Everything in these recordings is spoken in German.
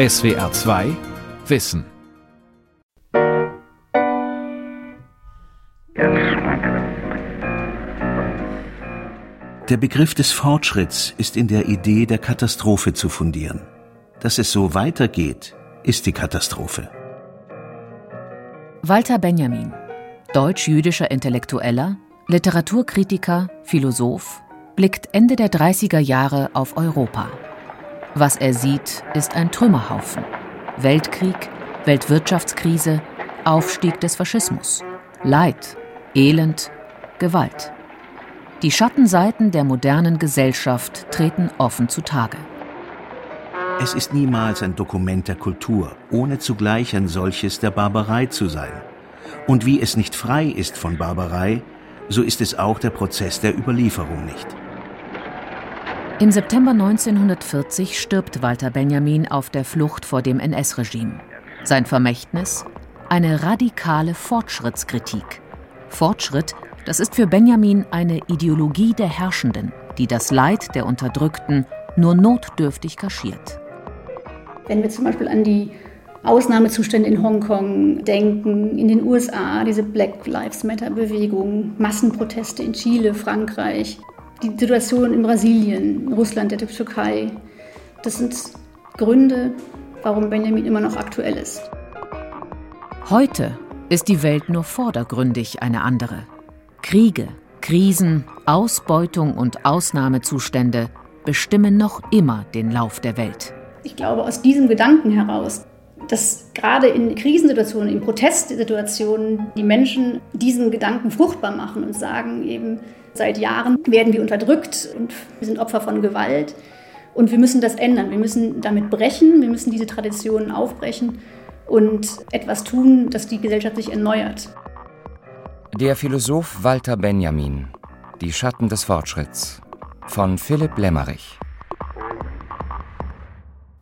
SWR 2 Wissen. Der Begriff des Fortschritts ist in der Idee der Katastrophe zu fundieren. Dass es so weitergeht, ist die Katastrophe. Walter Benjamin, deutsch-jüdischer Intellektueller, Literaturkritiker, Philosoph, blickt Ende der 30er Jahre auf Europa. Was er sieht, ist ein Trümmerhaufen. Weltkrieg, Weltwirtschaftskrise, Aufstieg des Faschismus, Leid, Elend, Gewalt. Die Schattenseiten der modernen Gesellschaft treten offen zutage. Es ist niemals ein Dokument der Kultur, ohne zugleich ein solches der Barbarei zu sein. Und wie es nicht frei ist von Barbarei, so ist es auch der Prozess der Überlieferung nicht. Im September 1940 stirbt Walter Benjamin auf der Flucht vor dem NS-Regime. Sein Vermächtnis? Eine radikale Fortschrittskritik. Fortschritt, das ist für Benjamin eine Ideologie der Herrschenden, die das Leid der Unterdrückten nur notdürftig kaschiert. Wenn wir zum Beispiel an die Ausnahmezustände in Hongkong denken, in den USA, diese Black Lives Matter-Bewegung, Massenproteste in Chile, Frankreich, die Situation in Brasilien, Russland, der Türkei, das sind Gründe, warum Benjamin immer noch aktuell ist. Heute ist die Welt nur vordergründig eine andere. Kriege, Krisen, Ausbeutung und Ausnahmezustände bestimmen noch immer den Lauf der Welt. Ich glaube, aus diesem Gedanken heraus, dass gerade in Krisensituationen, in Protestsituationen die Menschen diesen Gedanken fruchtbar machen und sagen eben, Seit Jahren werden wir unterdrückt und wir sind Opfer von Gewalt. Und wir müssen das ändern. Wir müssen damit brechen. Wir müssen diese Traditionen aufbrechen und etwas tun, dass die Gesellschaft sich erneuert. Der Philosoph Walter Benjamin. Die Schatten des Fortschritts. Von Philipp Lämmerich.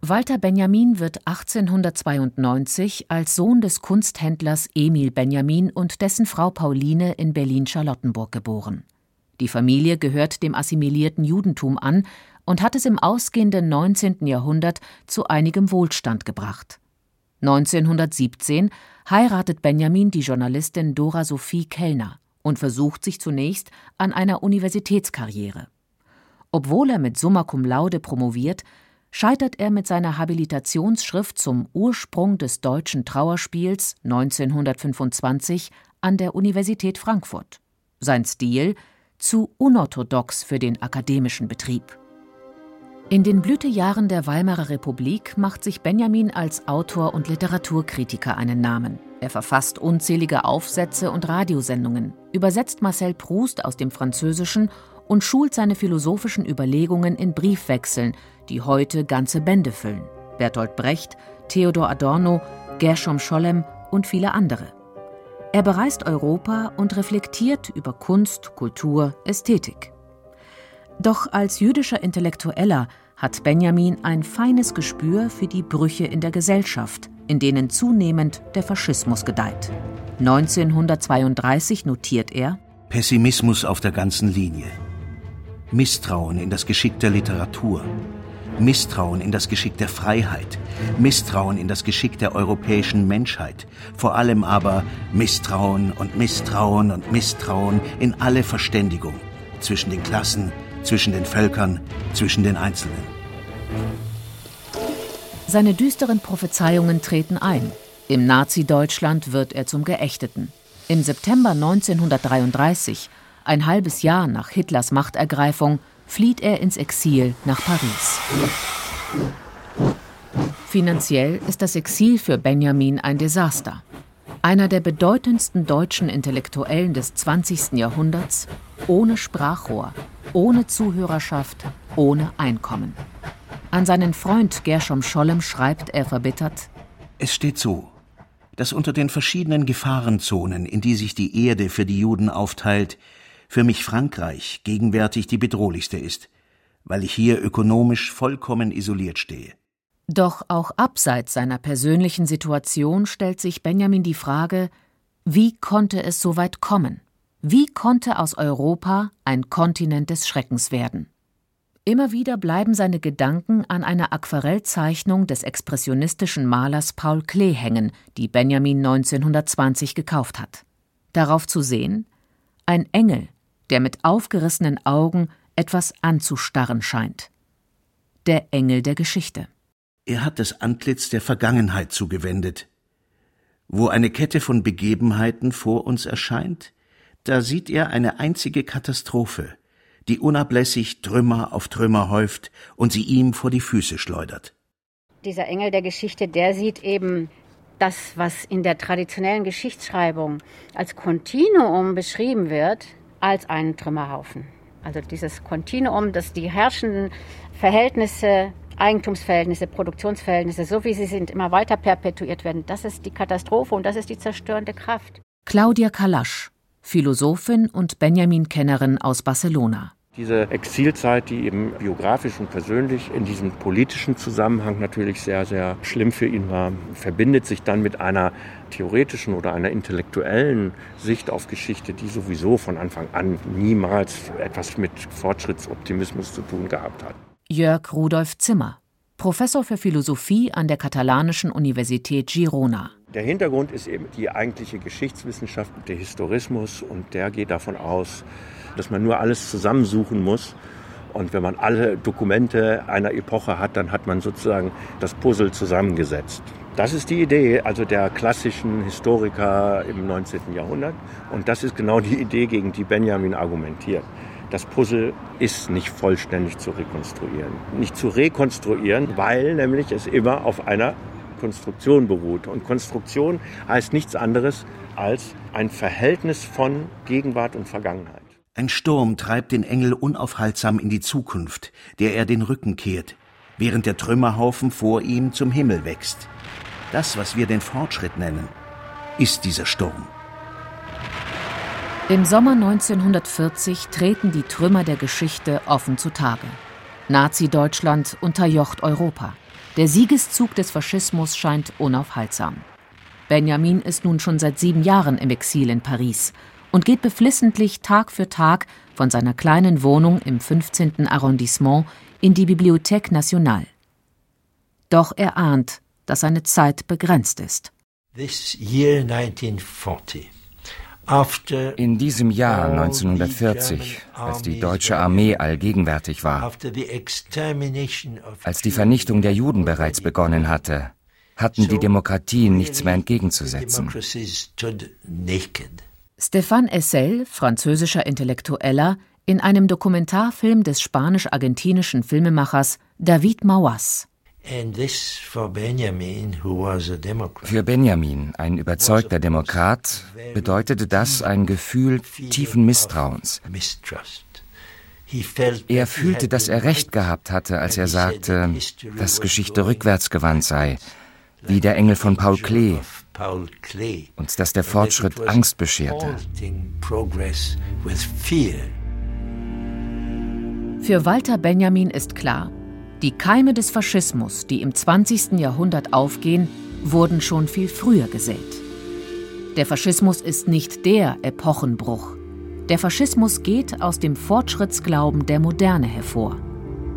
Walter Benjamin wird 1892 als Sohn des Kunsthändlers Emil Benjamin und dessen Frau Pauline in Berlin-Charlottenburg geboren. Die Familie gehört dem assimilierten Judentum an und hat es im ausgehenden 19. Jahrhundert zu einigem Wohlstand gebracht. 1917 heiratet Benjamin die Journalistin Dora Sophie Kellner und versucht sich zunächst an einer Universitätskarriere. Obwohl er mit Summa Cum Laude promoviert, scheitert er mit seiner Habilitationsschrift zum Ursprung des deutschen Trauerspiels 1925 an der Universität Frankfurt. Sein Stil zu unorthodox für den akademischen Betrieb. In den Blütejahren der Weimarer Republik macht sich Benjamin als Autor und Literaturkritiker einen Namen. Er verfasst unzählige Aufsätze und Radiosendungen, übersetzt Marcel Proust aus dem Französischen und schult seine philosophischen Überlegungen in Briefwechseln, die heute ganze Bände füllen. Bertolt Brecht, Theodor Adorno, Gershom Scholem und viele andere. Er bereist Europa und reflektiert über Kunst, Kultur, Ästhetik. Doch als jüdischer Intellektueller hat Benjamin ein feines Gespür für die Brüche in der Gesellschaft, in denen zunehmend der Faschismus gedeiht. 1932 notiert er Pessimismus auf der ganzen Linie, Misstrauen in das Geschick der Literatur, Misstrauen in das Geschick der Freiheit, Misstrauen in das Geschick der europäischen Menschheit, vor allem aber Misstrauen und Misstrauen und Misstrauen in alle Verständigung zwischen den Klassen, zwischen den Völkern, zwischen den Einzelnen. Seine düsteren Prophezeiungen treten ein. Im Nazi-Deutschland wird er zum Geächteten. Im September 1933, ein halbes Jahr nach Hitlers Machtergreifung, flieht er ins Exil nach Paris. Finanziell ist das Exil für Benjamin ein Desaster. Einer der bedeutendsten deutschen Intellektuellen des 20. Jahrhunderts, ohne Sprachrohr, ohne Zuhörerschaft, ohne Einkommen. An seinen Freund Gershom Scholem schreibt er verbittert: Es steht so, dass unter den verschiedenen Gefahrenzonen, in die sich die Erde für die Juden aufteilt, für mich Frankreich gegenwärtig die bedrohlichste ist, weil ich hier ökonomisch vollkommen isoliert stehe. Doch auch abseits seiner persönlichen Situation stellt sich Benjamin die Frage, wie konnte es so weit kommen? Wie konnte aus Europa ein Kontinent des Schreckens werden? Immer wieder bleiben seine Gedanken an einer Aquarellzeichnung des expressionistischen Malers Paul Klee hängen, die Benjamin 1920 gekauft hat. Darauf zu sehen ein Engel, der mit aufgerissenen Augen etwas anzustarren scheint. Der Engel der Geschichte. Er hat das Antlitz der Vergangenheit zugewendet. Wo eine Kette von Begebenheiten vor uns erscheint, da sieht er eine einzige Katastrophe, die unablässig Trümmer auf Trümmer häuft und sie ihm vor die Füße schleudert. Dieser Engel der Geschichte, der sieht eben das, was in der traditionellen Geschichtsschreibung als Kontinuum beschrieben wird, als einen Trümmerhaufen. Also dieses Kontinuum, das die herrschenden Verhältnisse, Eigentumsverhältnisse, Produktionsverhältnisse, so wie sie sind, immer weiter perpetuiert werden. Das ist die Katastrophe und das ist die zerstörende Kraft. Claudia Kalasch, Philosophin und Benjamin-Kennerin aus Barcelona. Diese Exilzeit, die eben biografisch und persönlich in diesem politischen Zusammenhang natürlich sehr, sehr schlimm für ihn war, verbindet sich dann mit einer theoretischen oder einer intellektuellen Sicht auf Geschichte, die sowieso von Anfang an niemals etwas mit Fortschrittsoptimismus zu tun gehabt hat. Jörg Rudolf Zimmer, Professor für Philosophie an der katalanischen Universität Girona. Der Hintergrund ist eben die eigentliche Geschichtswissenschaft, der Historismus, und der geht davon aus, dass man nur alles zusammensuchen muss. Und wenn man alle Dokumente einer Epoche hat, dann hat man sozusagen das Puzzle zusammengesetzt. Das ist die Idee also der klassischen Historiker im 19. Jahrhundert. Und das ist genau die Idee, gegen die Benjamin argumentiert. Das Puzzle ist nicht vollständig zu rekonstruieren. Nicht zu rekonstruieren, weil nämlich es immer auf einer Konstruktion beruht. Und Konstruktion heißt nichts anderes als ein Verhältnis von Gegenwart und Vergangenheit. Ein Sturm treibt den Engel unaufhaltsam in die Zukunft, der er den Rücken kehrt, während der Trümmerhaufen vor ihm zum Himmel wächst. Das, was wir den Fortschritt nennen, ist dieser Sturm. Im Sommer 1940 treten die Trümmer der Geschichte offen zutage. Nazi-Deutschland unterjocht Europa. Der Siegeszug des Faschismus scheint unaufhaltsam. Benjamin ist nun schon seit sieben Jahren im Exil in Paris und geht beflissentlich Tag für Tag von seiner kleinen Wohnung im 15. Arrondissement in die Bibliothèque Nationale. Doch er ahnt, dass seine Zeit begrenzt ist. In diesem Jahr 1940, als die deutsche Armee allgegenwärtig war, als die Vernichtung der Juden bereits begonnen hatte, hatten die Demokratien nichts mehr entgegenzusetzen. Stéphane Essel, französischer Intellektueller, in einem Dokumentarfilm des spanisch-argentinischen Filmemachers David Mauas. Für Benjamin, ein überzeugter Demokrat, bedeutete das ein Gefühl tiefen Misstrauens. Er fühlte, dass er recht gehabt hatte, als er sagte, dass Geschichte rückwärtsgewandt sei, wie der Engel von Paul Klee, und dass der Fortschritt Angst bescherte. Für Walter Benjamin ist klar, die Keime des Faschismus, die im 20. Jahrhundert aufgehen, wurden schon viel früher gesät. Der Faschismus ist nicht der Epochenbruch. Der Faschismus geht aus dem Fortschrittsglauben der Moderne hervor.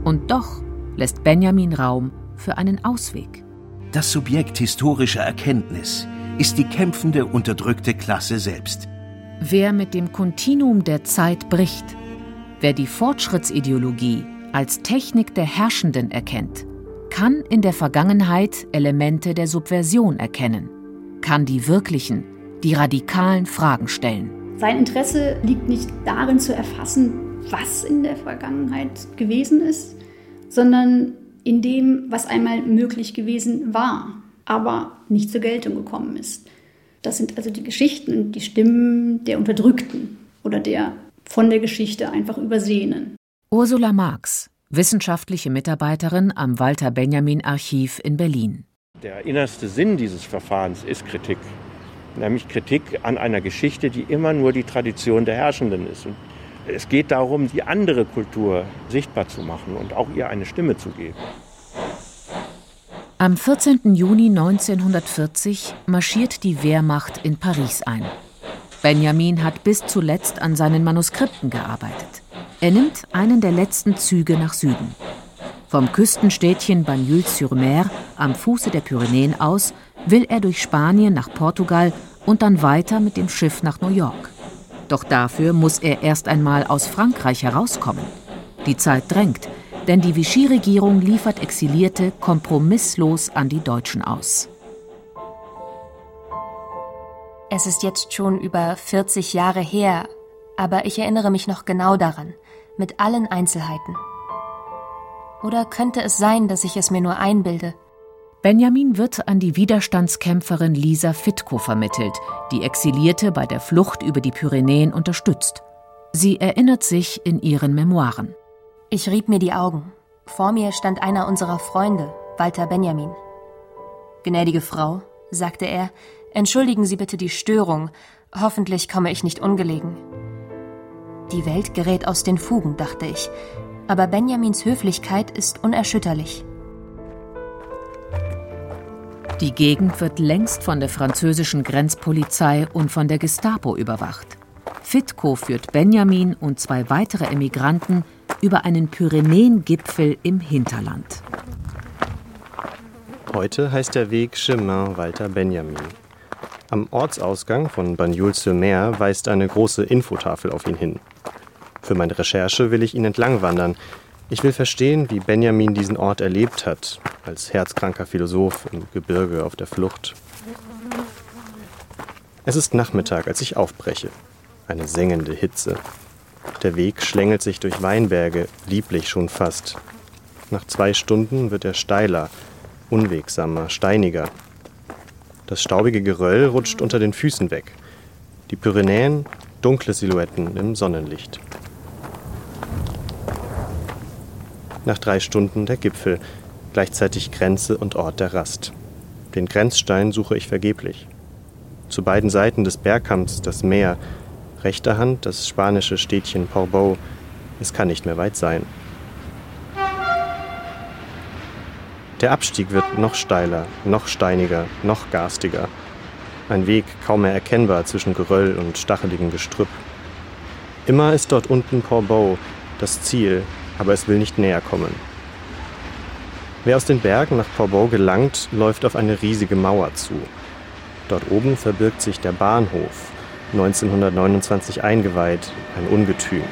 Und doch lässt Benjamin Raum für einen Ausweg. Das Subjekt historischer Erkenntnis ist die kämpfende, unterdrückte Klasse selbst. Wer mit dem Kontinuum der Zeit bricht, wer die Fortschrittsideologie als Technik der Herrschenden erkennt, kann in der Vergangenheit Elemente der Subversion erkennen, kann die wirklichen, die radikalen Fragen stellen. Sein Interesse liegt nicht darin zu erfassen, was in der Vergangenheit gewesen ist, sondern in dem, was einmal möglich gewesen war, aber nicht zur Geltung gekommen ist. Das sind also die Geschichten und die Stimmen der Unterdrückten oder der von der Geschichte einfach Übersehenen. Ursula Marx, wissenschaftliche Mitarbeiterin am Walter Benjamin Archiv in Berlin. Der innerste Sinn dieses Verfahrens ist Kritik, nämlich Kritik an einer Geschichte, die immer nur die Tradition der Herrschenden ist. Und es geht darum, die andere Kultur sichtbar zu machen und auch ihr eine Stimme zu geben. Am 14. Juni 1940 marschiert die Wehrmacht in Paris ein. Benjamin hat bis zuletzt an seinen Manuskripten gearbeitet. Er nimmt einen der letzten Züge nach Süden. Vom Küstenstädtchen Bagnols-sur-Mer am Fuße der Pyrenäen aus will er durch Spanien nach Portugal und dann weiter mit dem Schiff nach New York. Doch dafür muss er erst einmal aus Frankreich herauskommen. Die Zeit drängt, denn die Vichy-Regierung liefert Exilierte kompromisslos an die Deutschen aus. Es ist jetzt schon über 40 Jahre her, aber ich erinnere mich noch genau daran, mit allen Einzelheiten. Oder könnte es sein, dass ich es mir nur einbilde? Benjamin wird an die Widerstandskämpferin Lisa Fitko vermittelt, die Exilierte bei der Flucht über die Pyrenäen unterstützt. Sie erinnert sich in ihren Memoiren. Ich rieb mir die Augen. Vor mir stand einer unserer Freunde, Walter Benjamin. Gnädige Frau, sagte er, entschuldigen Sie bitte die Störung. Hoffentlich komme ich nicht ungelegen. Die Welt gerät aus den Fugen, dachte ich. Aber Benjamins Höflichkeit ist unerschütterlich. Die Gegend wird längst von der französischen Grenzpolizei und von der Gestapo überwacht. Fitko führt Benjamin und zwei weitere Emigranten über einen Pyrenäengipfel im Hinterland. Heute heißt der Weg Chemin Walter Benjamin. Am Ortsausgang von Bagnols-sur-Mer weist eine große Infotafel auf ihn hin. Für meine Recherche will ich ihn entlang wandern, ich will verstehen, wie Benjamin diesen Ort erlebt hat, als herzkranker Philosoph im Gebirge auf der Flucht. Es ist Nachmittag, als ich aufbreche. Eine sengende Hitze. Der Weg schlängelt sich durch Weinberge, lieblich schon fast. Nach zwei Stunden wird er steiler, unwegsamer, steiniger. Das staubige Geröll rutscht unter den Füßen weg. Die Pyrenäen, dunkle Silhouetten im Sonnenlicht. Nach drei Stunden der Gipfel, gleichzeitig Grenze und Ort der Rast. Den Grenzstein suche ich vergeblich. Zu beiden Seiten des Bergkamms das Meer, rechter Hand das spanische Städtchen Portbou. Es kann nicht mehr weit sein. Der Abstieg wird noch steiler, noch steiniger, noch garstiger. Ein Weg kaum mehr erkennbar zwischen Geröll und stacheligem Gestrüpp. Immer ist dort unten Portbou, das Ziel, aber es will nicht näher kommen. Wer aus den Bergen nach Portbou gelangt, läuft auf eine riesige Mauer zu. Dort oben verbirgt sich der Bahnhof, 1929 eingeweiht, ein Ungetüm.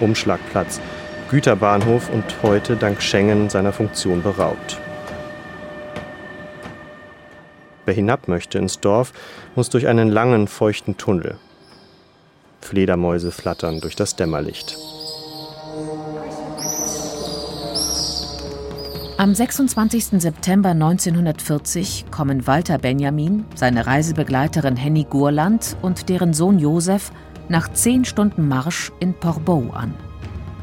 Umschlagplatz, Güterbahnhof und heute dank Schengen seiner Funktion beraubt. Wer hinab möchte ins Dorf, muss durch einen langen, feuchten Tunnel. Fledermäuse flattern durch das Dämmerlicht. Am 26. September 1940 kommen Walter Benjamin, seine Reisebegleiterin Henny Gurland und deren Sohn Josef nach zehn Stunden Marsch in Portbou an.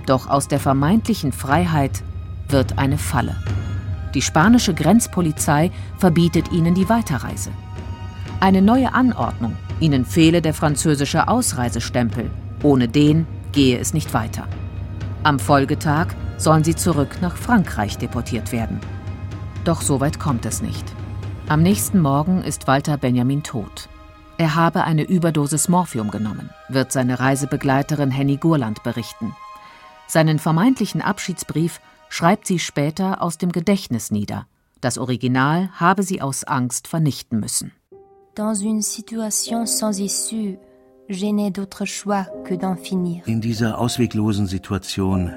Doch aus der vermeintlichen Freiheit wird eine Falle. Die spanische Grenzpolizei verbietet ihnen die Weiterreise. Eine neue Anordnung, ihnen fehle der französische Ausreisestempel. Ohne den gehe es nicht weiter. Am Folgetag sollen sie zurück nach Frankreich deportiert werden. Doch so weit kommt es nicht. Am nächsten Morgen ist Walter Benjamin tot. Er habe eine Überdosis Morphium genommen, wird seine Reisebegleiterin Henny Gurland berichten. Seinen vermeintlichen Abschiedsbrief schreibt sie später aus dem Gedächtnis nieder. Das Original habe sie aus Angst vernichten müssen. Dans une situation sans issue, je n'ai d'autre choix que d'en finir. In dieser ausweglosen Situation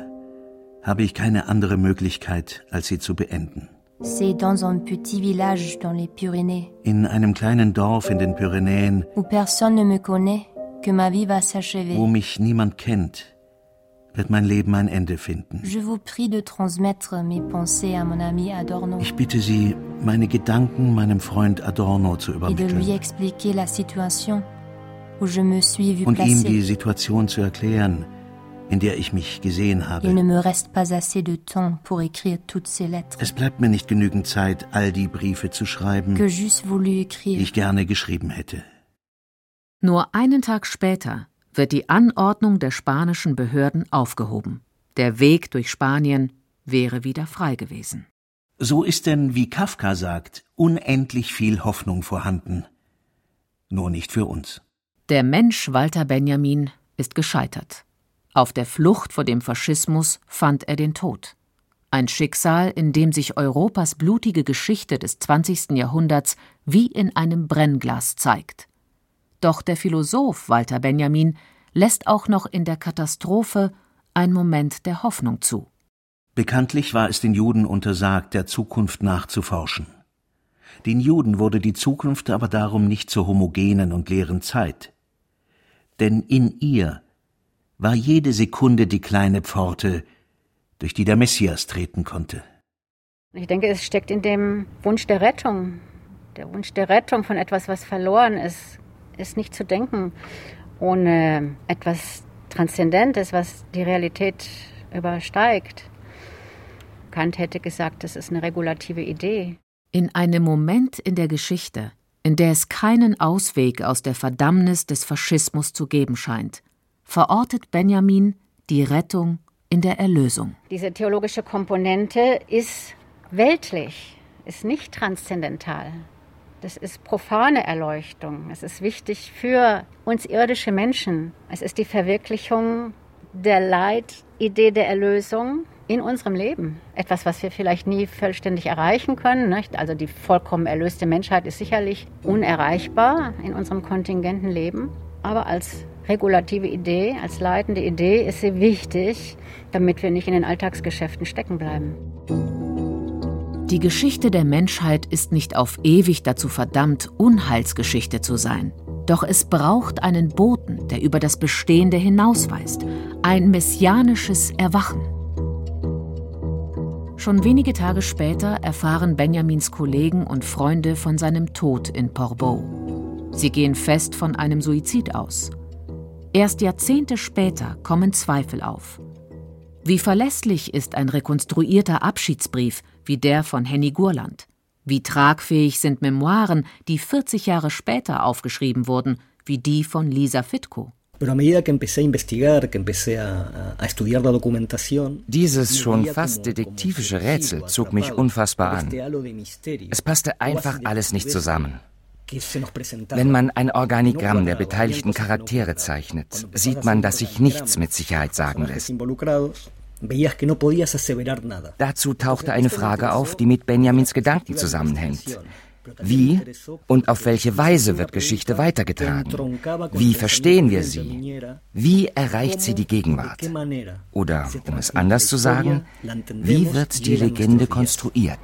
habe ich keine andere Möglichkeit, als sie zu beenden. C'est dans un petit village dans les Pyrénées. In einem kleinen Dorf in den Pyrenäen, où personne ne me connaît, que ma vie va s'achever. wo mich niemand kennt, wird mein Leben ein Ende finden. Je vous prie de transmettre mes pensées à mon ami Adorno Ich bitte Sie, meine Gedanken meinem Freund Adorno zu et de lui übermitteln expliquer la situation où je me suis vue und ihm die. Situation zu erklären, in der ich mich gesehen Il habe. ne me reste pas assez de temps pour écrire toutes ces lettres Es bleibt mir nicht genügend Zeit, all die Briefe zu schreiben, que j'eusse voulu die ich gerne geschrieben hätte. Nur einen Tag später wird die Anordnung der spanischen Behörden aufgehoben. Der Weg durch Spanien wäre wieder frei gewesen. So ist denn, wie Kafka sagt, unendlich viel Hoffnung vorhanden. Nur nicht für uns. Der Mensch Walter Benjamin ist gescheitert. Auf der Flucht vor dem Faschismus fand er den Tod. Ein Schicksal, in dem sich Europas blutige Geschichte des 20. Jahrhunderts wie in einem Brennglas zeigt. Doch der Philosoph Walter Benjamin lässt auch noch in der Katastrophe ein Moment der Hoffnung zu. Bekanntlich war es den Juden untersagt, der Zukunft nachzuforschen. Den Juden wurde die Zukunft aber darum nicht zur homogenen und leeren Zeit. Denn in ihr war jede Sekunde die kleine Pforte, durch die der Messias treten konnte. Ich denke, es steckt in dem Wunsch der Rettung. Der Wunsch der Rettung von etwas, was verloren ist, ist nicht zu denken ohne etwas Transzendentes, was die Realität übersteigt. Kant hätte gesagt, das ist eine regulative Idee. In einem Moment in der Geschichte, in der es keinen Ausweg aus der Verdammnis des Faschismus zu geben scheint, verortet Benjamin die Rettung in der Erlösung. Diese theologische Komponente ist weltlich, ist nicht transzendental. Das ist profane Erleuchtung. Es ist wichtig für uns irdische Menschen. Es ist die Verwirklichung der Leitidee der Erlösung in unserem Leben. Etwas, was wir vielleicht nie vollständig erreichen können. Nicht? Also die vollkommen erlöste Menschheit ist sicherlich unerreichbar in unserem kontingenten Leben. Aber als regulative Idee, als leitende Idee ist sie wichtig, damit wir nicht in den Alltagsgeschäften stecken bleiben. Die Geschichte der Menschheit ist nicht auf ewig dazu verdammt, Unheilsgeschichte zu sein. Doch es braucht einen Boten, der über das Bestehende hinausweist, ein messianisches Erwachen. Schon wenige Tage später erfahren Benjamins Kollegen und Freunde von seinem Tod in Portbou. Sie gehen fest von einem Suizid aus. Erst Jahrzehnte später kommen Zweifel auf. Wie verlässlich ist ein rekonstruierter Abschiedsbrief wie der von Henny Gurland? Wie tragfähig sind Memoiren, die 40 Jahre später aufgeschrieben wurden, wie die von Lisa Fitko? Dieses schon fast detektivische Rätsel zog mich unfassbar an. Es passte einfach alles nicht zusammen. Wenn man ein Organigramm der beteiligten Charaktere zeichnet, sieht man, dass sich nichts mit Sicherheit sagen lässt. Dazu tauchte eine Frage auf, die mit Benjamins Gedanken zusammenhängt. Wie und auf welche Weise wird Geschichte weitergetragen? Wie verstehen wir sie? Wie erreicht sie die Gegenwart? Oder, um es anders zu sagen, wie wird die Legende konstruiert?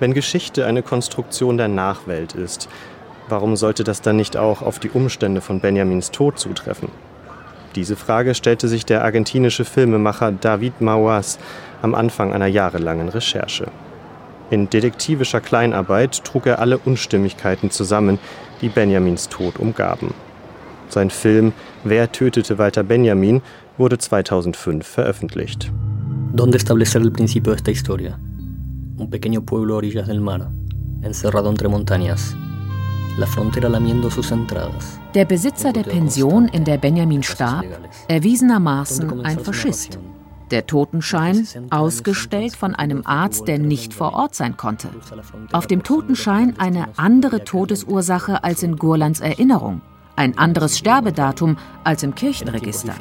Wenn Geschichte eine Konstruktion der Nachwelt ist, Warum sollte das dann nicht auch auf die Umstände von Benjamins Tod zutreffen? Diese Frage stellte sich der argentinische Filmemacher David Mauas am Anfang einer jahrelangen Recherche. In detektivischer Kleinarbeit trug er alle Unstimmigkeiten zusammen, die Benjamins Tod umgaben. Sein Film Wer tötete Walter Benjamin wurde 2005 veröffentlicht. ¿Dónde establecer el principio de esta historia? Un pequeño pueblo a orillas del mar, encerrado entre montañas, der Besitzer der Pension, in der Benjamin starb, erwiesenermaßen ein Faschist. Der Totenschein ausgestellt von einem Arzt, der nicht vor Ort sein konnte. Auf dem Totenschein eine andere Todesursache als in Gurlands Erinnerung, ein anderes Sterbedatum als im Kirchenregister.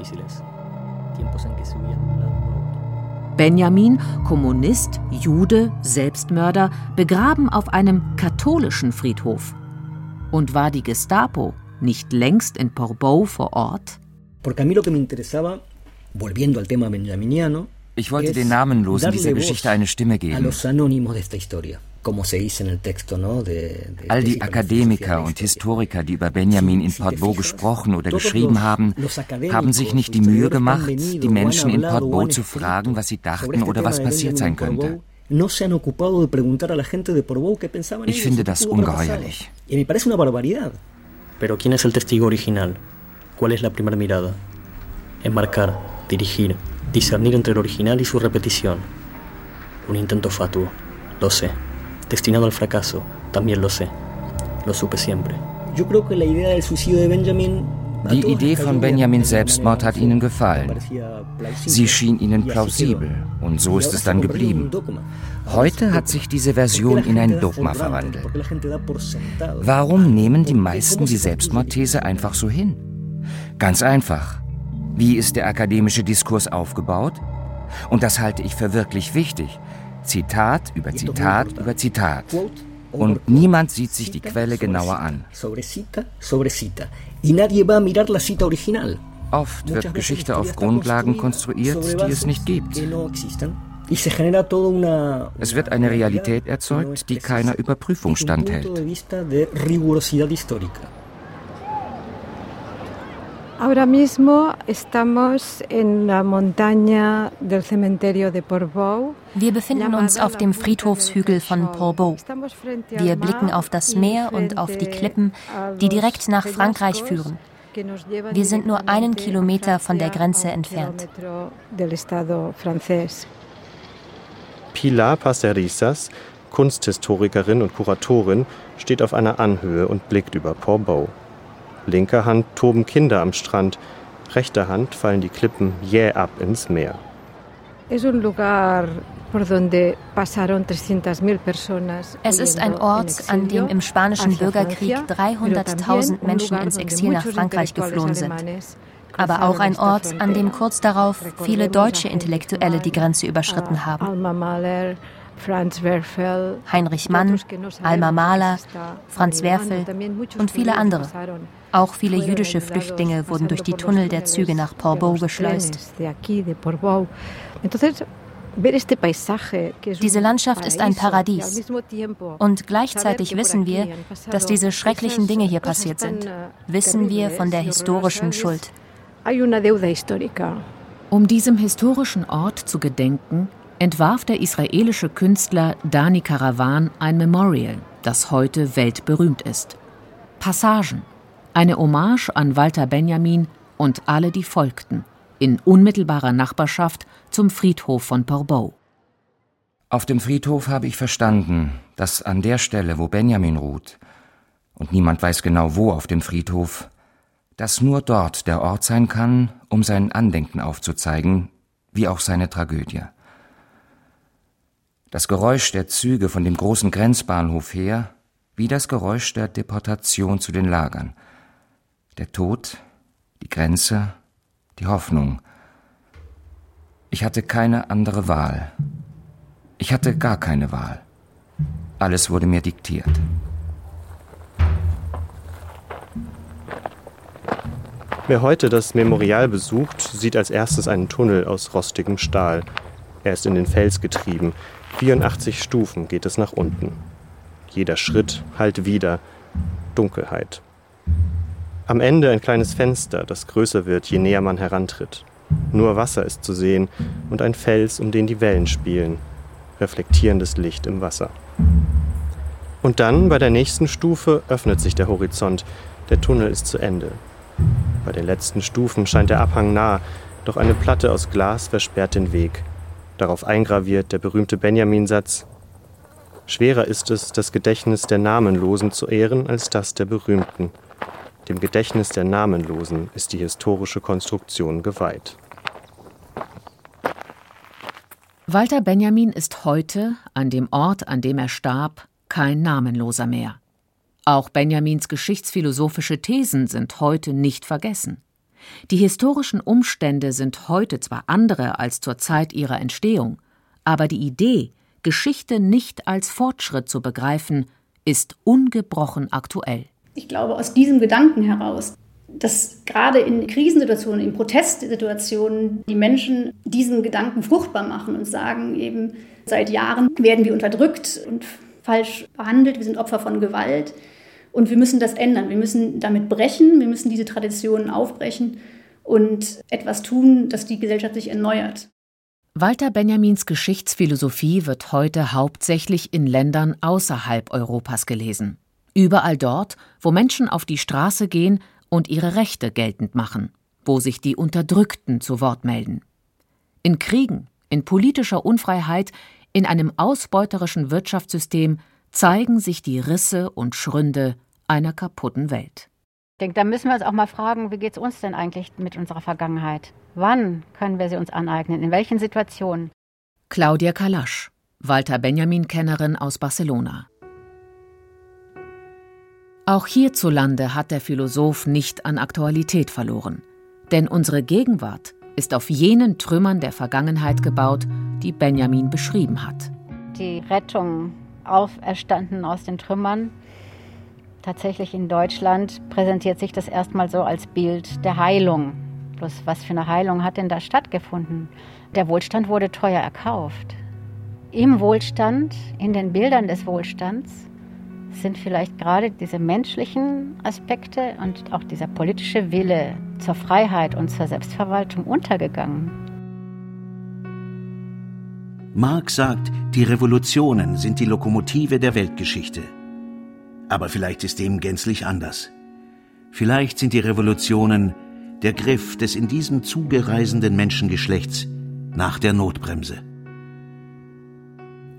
Benjamin, Kommunist, Jude, Selbstmörder, begraben auf einem katholischen Friedhof. Und war die Gestapo nicht längst in Portbou vor Ort? Ich wollte den Namenlosen dieser Geschichte eine Stimme geben. All die Akademiker und Historiker, die über Benjamin in Portbou gesprochen oder geschrieben haben, haben sich nicht die Mühe gemacht, die Menschen in Portbou zu fragen, was sie dachten oder was passiert sein könnte. Ich finde das ungeheuerlich. Pero ¿quién es el testigo original? ¿Cuál es la primera mirada? Enmarcar, dirigir, discernir entre el original y su repetición. Un intento fatuo, lo sé. Destinado al fracaso, también lo sé. Lo supe siempre. Yo creo que la idea del suicidio de Benjamin Die Idee von Benjamins Selbstmord hat ihnen gefallen. Sie schien ihnen plausibel und so ist es dann geblieben. Heute hat sich diese Version in ein Dogma verwandelt. Warum nehmen die meisten die Selbstmordthese einfach so hin? Ganz einfach. Wie ist der akademische Diskurs aufgebaut? Und das halte ich für wirklich wichtig. Zitat über Zitat über Zitat. Und niemand sieht sich die Quelle genauer an. Oft wird Geschichte auf Grundlagen konstruiert, die es nicht gibt. Es wird eine Realität erzeugt, die keiner Überprüfung standhält. Ahora mismo estamos en la montaña del cementerio de Portbou. Wir befinden uns auf dem Friedhofshügel von Portbou. Wir blicken auf das Meer und auf die Klippen, die direkt nach Frankreich führen. Wir sind nur einen Kilometer von der Grenze entfernt. Pilar Passerisas, Kunsthistorikerin und Kuratorin, steht auf einer Anhöhe und blickt über Portbou. Linker Hand toben Kinder am Strand, rechter Hand fallen die Klippen jäh ab ins Meer. Es ist ein Ort, an dem im spanischen Bürgerkrieg 300.000 Menschen ins Exil nach Frankreich geflohen sind. Aber auch ein Ort, an dem kurz darauf viele deutsche Intellektuelle die Grenze überschritten haben. Heinrich Mann, Alma Mahler, Franz Werfel und viele andere. Auch viele jüdische Flüchtlinge wurden durch die Tunnel der Züge nach Portbou geschleust. Diese Landschaft ist ein Paradies. Und gleichzeitig wissen wir, dass diese schrecklichen Dinge hier passiert sind. Wissen wir von der historischen Schuld. Um diesem historischen Ort zu gedenken, entwarf der israelische Künstler Dani Karawan ein Memorial, das heute weltberühmt ist. Passagen, eine Hommage an Walter Benjamin und alle, die folgten, in unmittelbarer Nachbarschaft zum Friedhof von Portbou. Auf dem Friedhof habe ich verstanden, dass an der Stelle, wo Benjamin ruht, und niemand weiß genau wo auf dem Friedhof, dass nur dort der Ort sein kann, um sein Andenken aufzuzeigen, wie auch seine Tragödie. Das Geräusch der Züge von dem großen Grenzbahnhof her, wie das Geräusch der Deportation zu den Lagern. Der Tod, die Grenze, die Hoffnung. Ich hatte keine andere Wahl. Ich hatte gar keine Wahl. Alles wurde mir diktiert. Wer heute das Memorial besucht, sieht als erstes einen Tunnel aus rostigem Stahl. Er ist in den Fels getrieben, 84 Stufen geht es nach unten. Jeder Schritt halt wieder Dunkelheit. Am Ende ein kleines Fenster, das größer wird, je näher man herantritt. Nur Wasser ist zu sehen und ein Fels, um den die Wellen spielen. Reflektierendes Licht im Wasser. Und dann, bei der nächsten Stufe, öffnet sich der Horizont. Der Tunnel ist zu Ende. Bei den letzten Stufen scheint der Abhang nah, doch eine Platte aus Glas versperrt den Weg. Darauf eingraviert der berühmte Benjamin-Satz: Schwerer ist es, das Gedächtnis der Namenlosen zu ehren, als das der Berühmten. Dem Gedächtnis der Namenlosen ist die historische Konstruktion geweiht. Walter Benjamin ist heute, an dem Ort, an dem er starb, kein Namenloser mehr. Auch Benjamins geschichtsphilosophische Thesen sind heute nicht vergessen. Die historischen Umstände sind heute zwar andere als zur Zeit ihrer Entstehung, aber die Idee, Geschichte nicht als Fortschritt zu begreifen, ist ungebrochen aktuell. Ich glaube, aus diesem Gedanken heraus, dass gerade in Krisensituationen, in Protestsituationen die Menschen diesen Gedanken fruchtbar machen und sagen eben, seit Jahren werden wir unterdrückt und falsch behandelt, wir sind Opfer von Gewalt. Und wir müssen das ändern. Wir müssen damit brechen. Wir müssen diese Traditionen aufbrechen und etwas tun, dass die Gesellschaft sich erneuert. Walter Benjamins Geschichtsphilosophie wird heute hauptsächlich in Ländern außerhalb Europas gelesen. Überall dort, wo Menschen auf die Straße gehen und ihre Rechte geltend machen, wo sich die Unterdrückten zu Wort melden. In Kriegen, in politischer Unfreiheit, in einem ausbeuterischen Wirtschaftssystem zeigen sich die Risse und Schründe einer kaputten Welt. denke, da müssen wir uns auch mal fragen, wie geht es uns denn eigentlich mit unserer Vergangenheit? Wann können wir sie uns aneignen? In welchen Situationen? Claudia Kalasch, Walter Benjamin-Kennerin aus Barcelona. Auch hierzulande hat der Philosoph nicht an Aktualität verloren. Denn unsere Gegenwart ist auf jenen Trümmern der Vergangenheit gebaut, die Benjamin beschrieben hat. Die Rettung auferstanden aus den Trümmern Tatsächlich in Deutschland präsentiert sich das erstmal so als Bild der Heilung. Bloß was für eine Heilung hat denn da stattgefunden? Der Wohlstand wurde teuer erkauft. Im Wohlstand, in den Bildern des Wohlstands, sind vielleicht gerade diese menschlichen Aspekte und auch dieser politische Wille zur Freiheit und zur Selbstverwaltung untergegangen. Marx sagt, die Revolutionen sind die Lokomotive der Weltgeschichte. Aber vielleicht ist dem gänzlich anders. Vielleicht sind die Revolutionen der Griff des in diesem Zuge reisenden Menschengeschlechts nach der Notbremse.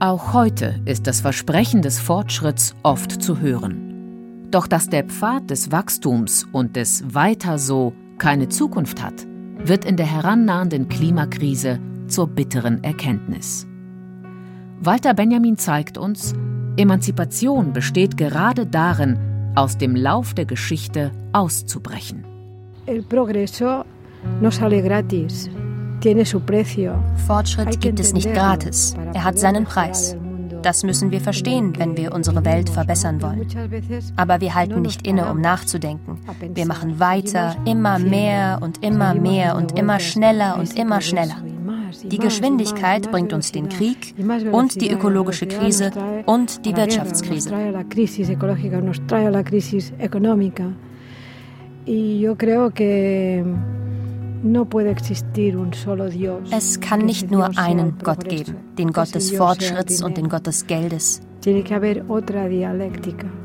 Auch heute ist das Versprechen des Fortschritts oft zu hören. Doch dass der Pfad des Wachstums und des Weiter so keine Zukunft hat, wird in der herannahenden Klimakrise zur bitteren Erkenntnis. Walter Benjamin zeigt uns, Emanzipation besteht gerade darin, aus dem Lauf der Geschichte auszubrechen. Fortschritt gibt es nicht gratis. Er hat seinen Preis. Das müssen wir verstehen, wenn wir unsere Welt verbessern wollen. Aber wir halten nicht inne, um nachzudenken. Wir machen weiter, immer mehr und immer mehr und immer schneller und immer schneller. Die Geschwindigkeit bringt uns den Krieg und die ökologische Krise und die Wirtschaftskrise. Es kann nicht nur einen Gott geben, den Gott des Fortschritts und den Gott des Geldes.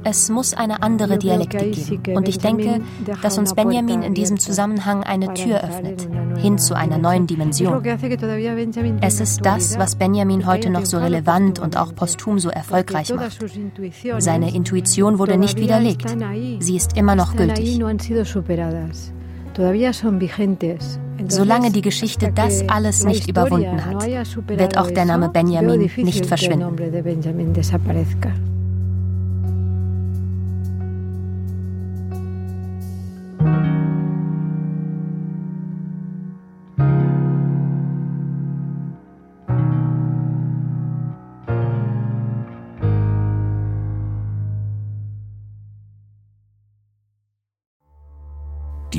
Es muss eine andere Dialektik geben. Und ich denke, dass uns Benjamin in diesem Zusammenhang eine Tür öffnet, hin zu einer neuen Dimension. Es ist das, was Benjamin heute noch so relevant und auch posthum so erfolgreich macht. Seine Intuition wurde nicht widerlegt. Sie ist immer noch gültig. Solange die Geschichte das alles nicht überwunden hat, wird auch der Name Benjamin nicht verschwinden.